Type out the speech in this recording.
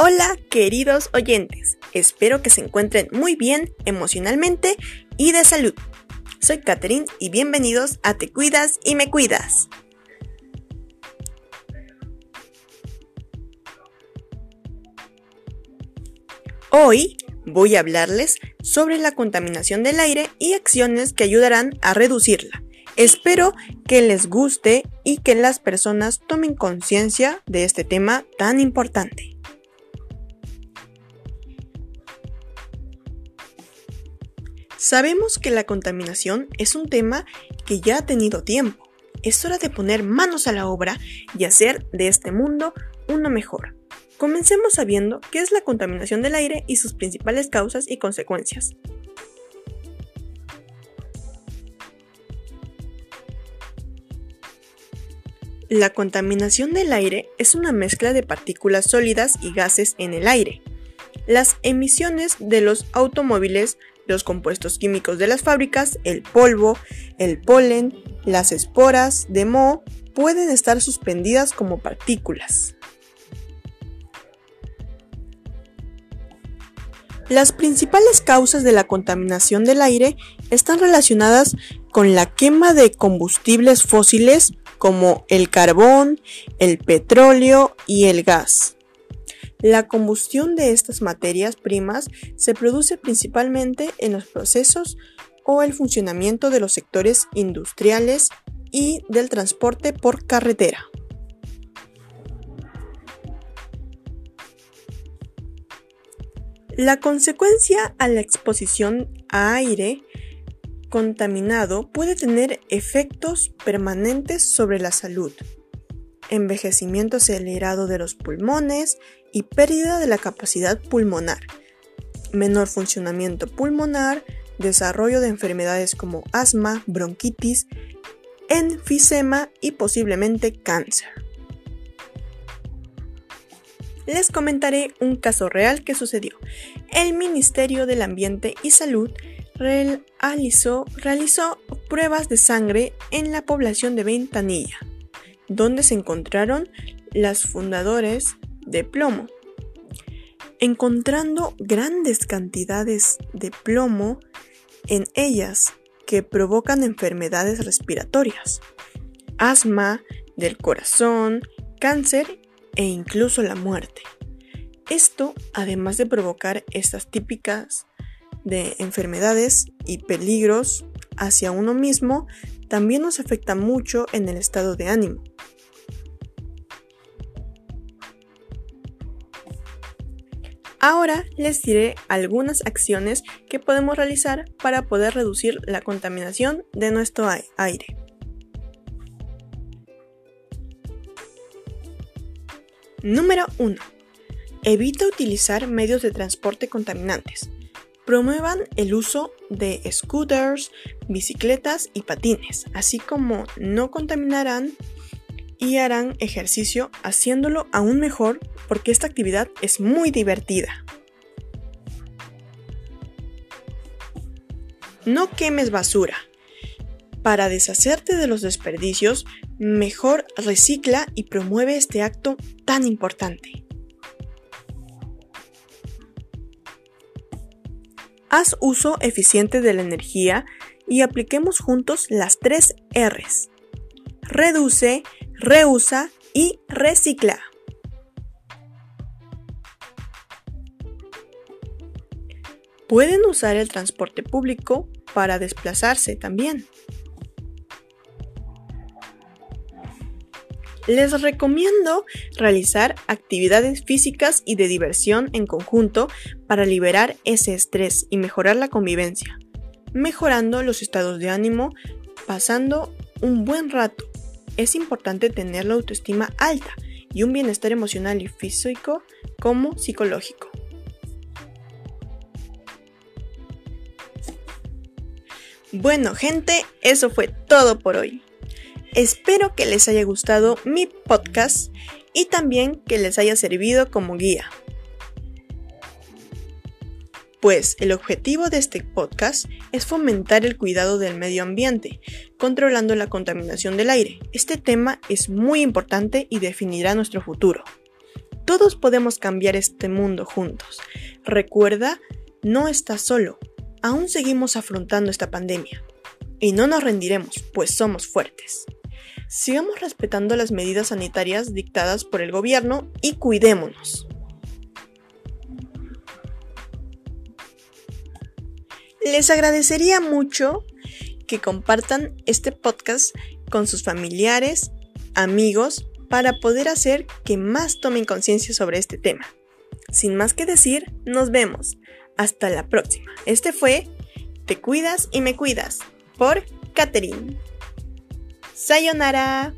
Hola queridos oyentes, espero que se encuentren muy bien emocionalmente y de salud. Soy Catherine y bienvenidos a Te Cuidas y Me Cuidas. Hoy voy a hablarles sobre la contaminación del aire y acciones que ayudarán a reducirla. Espero que les guste y que las personas tomen conciencia de este tema tan importante. Sabemos que la contaminación es un tema que ya ha tenido tiempo. Es hora de poner manos a la obra y hacer de este mundo uno mejor. Comencemos sabiendo qué es la contaminación del aire y sus principales causas y consecuencias. La contaminación del aire es una mezcla de partículas sólidas y gases en el aire. Las emisiones de los automóviles los compuestos químicos de las fábricas, el polvo, el polen, las esporas de moho pueden estar suspendidas como partículas. Las principales causas de la contaminación del aire están relacionadas con la quema de combustibles fósiles como el carbón, el petróleo y el gas. La combustión de estas materias primas se produce principalmente en los procesos o el funcionamiento de los sectores industriales y del transporte por carretera. La consecuencia a la exposición a aire contaminado puede tener efectos permanentes sobre la salud, envejecimiento acelerado de los pulmones, y pérdida de la capacidad pulmonar, menor funcionamiento pulmonar, desarrollo de enfermedades como asma, bronquitis, enfisema y posiblemente cáncer. Les comentaré un caso real que sucedió. El Ministerio del Ambiente y Salud realizó, pruebas de sangre en la población de Ventanilla, donde se encontraron las fundadores de plomo, encontrando grandes cantidades de plomo en ellas que provocan enfermedades respiratorias, asma del corazón, cáncer e incluso la muerte. Esto, además de provocar estas típicas de enfermedades y peligros hacia uno mismo, también nos afecta mucho en el estado de ánimo, Ahora les diré algunas acciones que podemos realizar para poder reducir la contaminación de nuestro aire. Número 1. Evita utilizar medios de transporte contaminantes. Promuevan el uso de scooters, bicicletas y patines, así como no contaminarán y harán ejercicio haciéndolo aún mejor porque esta actividad es muy divertida. No quemes basura. Para deshacerte de los desperdicios, mejor recicla y promueve este acto tan importante. Haz uso eficiente de la energía y apliquemos juntos las tres Rs. Reduce, reusa y recicla. Pueden usar el transporte público para desplazarse también. Les recomiendo realizar actividades físicas y de diversión en conjunto para liberar ese estrés y mejorar la convivencia, mejorando los estados de ánimo, pasando un buen rato es importante tener la autoestima alta y un bienestar emocional y físico como psicológico. Bueno gente, eso fue todo por hoy. Espero que les haya gustado mi podcast y también que les haya servido como guía pues el objetivo de este podcast es fomentar el cuidado del medio ambiente, controlando la contaminación del aire. Este tema es muy importante y definirá nuestro futuro. Todos podemos cambiar este mundo juntos. Recuerda, no estás solo. Aún seguimos afrontando esta pandemia. Y no nos rendiremos, pues somos fuertes. Sigamos respetando las medidas sanitarias dictadas por el gobierno y cuidémonos. Les agradecería mucho que compartan este podcast con sus familiares, amigos, para poder hacer que más tomen conciencia sobre este tema. Sin más que decir, nos vemos. Hasta la próxima. Este fue Te cuidas y me cuidas por Catherine. Sayonara.